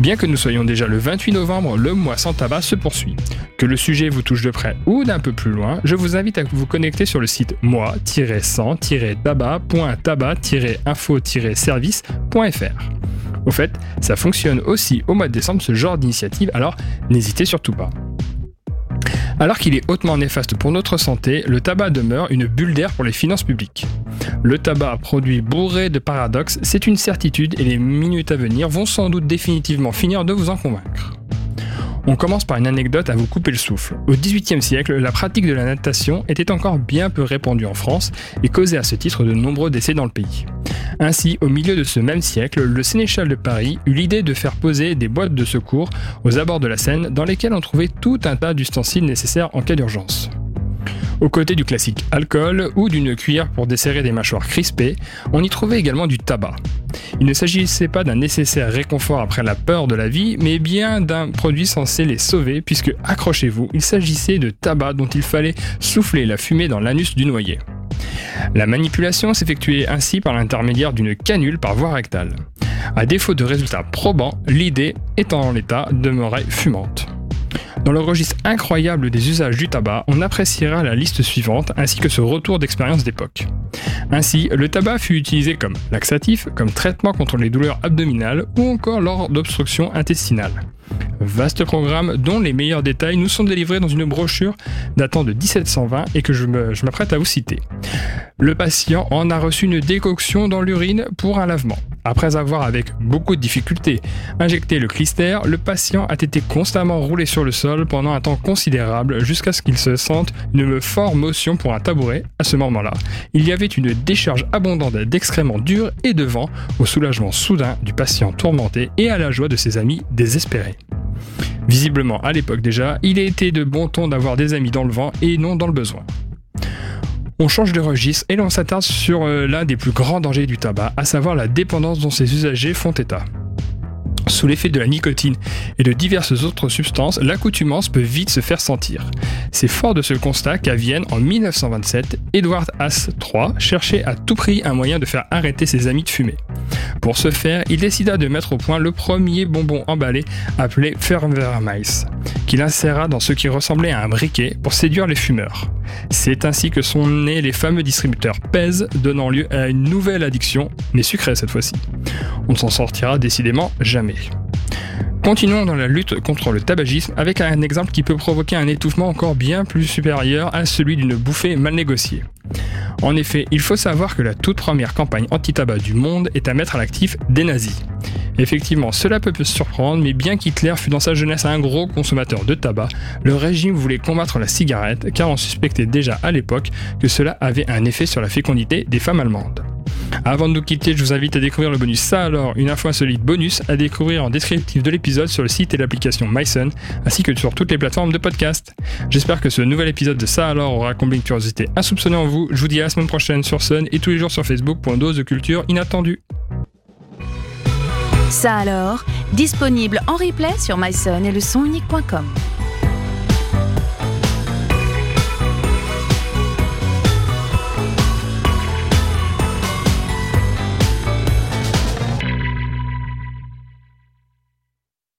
Bien que nous soyons déjà le 28 novembre, le mois sans tabac se poursuit. Que le sujet vous touche de près ou d'un peu plus loin, je vous invite à vous connecter sur le site moi-100-tabac-tabac-info-service.fr. Au fait, ça fonctionne aussi au mois de décembre ce genre d'initiative, alors n'hésitez surtout pas. Alors qu'il est hautement néfaste pour notre santé, le tabac demeure une bulle d'air pour les finances publiques. Le tabac, produit bourré de paradoxes, c'est une certitude et les minutes à venir vont sans doute définitivement finir de vous en convaincre. On commence par une anecdote à vous couper le souffle. Au XVIIIe siècle, la pratique de la natation était encore bien peu répandue en France et causait à ce titre de nombreux décès dans le pays. Ainsi, au milieu de ce même siècle, le sénéchal de Paris eut l'idée de faire poser des boîtes de secours aux abords de la Seine dans lesquelles on trouvait tout un tas d'ustensiles nécessaires en cas d'urgence. Aux côtés du classique alcool ou d'une cuillère pour desserrer des mâchoires crispées, on y trouvait également du tabac. Il ne s'agissait pas d'un nécessaire réconfort après la peur de la vie, mais bien d'un produit censé les sauver, puisque, accrochez-vous, il s'agissait de tabac dont il fallait souffler la fumée dans l'anus du noyé. La manipulation s'effectuait ainsi par l'intermédiaire d'une canule par voie rectale. À défaut de résultats probants, l'idée, étant en l'état, demeurait fumante. Dans le registre incroyable des usages du tabac, on appréciera la liste suivante ainsi que ce retour d'expérience d'époque. Ainsi, le tabac fut utilisé comme laxatif, comme traitement contre les douleurs abdominales ou encore lors d'obstruction intestinale. Vaste programme dont les meilleurs détails nous sont délivrés dans une brochure datant de 1720 et que je m'apprête à vous citer. Le patient en a reçu une décoction dans l'urine pour un lavement. Après avoir, avec beaucoup de difficultés, injecté le clister, le patient a été constamment roulé sur le sol pendant un temps considérable jusqu'à ce qu'il se sente une forte motion pour un tabouret. À ce moment-là, il y avait une décharge abondante d'excréments durs et de vent, au soulagement soudain du patient tourmenté et à la joie de ses amis désespérés. Visiblement, à l'époque déjà, il était de bon ton d'avoir des amis dans le vent et non dans le besoin. On change de registre et l'on s'attarde sur euh, l'un des plus grands dangers du tabac, à savoir la dépendance dont ses usagers font état. Sous l'effet de la nicotine et de diverses autres substances, l'accoutumance peut vite se faire sentir. C'est fort de ce constat qu'à Vienne, en 1927, Edward Haas III cherchait à tout prix un moyen de faire arrêter ses amis de fumer. Pour ce faire, il décida de mettre au point le premier bonbon emballé appelé Fervermais, qu'il inséra dans ce qui ressemblait à un briquet pour séduire les fumeurs. C'est ainsi que sont nés les fameux distributeurs PES, donnant lieu à une nouvelle addiction, mais sucrée cette fois-ci. On ne s'en sortira décidément jamais. Continuons dans la lutte contre le tabagisme avec un exemple qui peut provoquer un étouffement encore bien plus supérieur à celui d'une bouffée mal négociée. En effet, il faut savoir que la toute première campagne anti-tabac du monde est à mettre à l'actif des nazis. Effectivement, cela peut surprendre, mais bien qu'Hitler fût dans sa jeunesse un gros consommateur de tabac, le régime voulait combattre la cigarette car on suspectait déjà à l'époque que cela avait un effet sur la fécondité des femmes allemandes. Avant de nous quitter, je vous invite à découvrir le bonus Ça alors, une info insolite bonus à découvrir en descriptif de l'épisode sur le site et l'application MySun, ainsi que sur toutes les plateformes de podcast. J'espère que ce nouvel épisode de Ça alors aura comblé une curiosité insoupçonnée en vous. Je vous dis à la semaine prochaine sur Sun et tous les jours sur Facebook de culture inattendue. Ça alors, disponible en replay sur myson et le sonunique.com.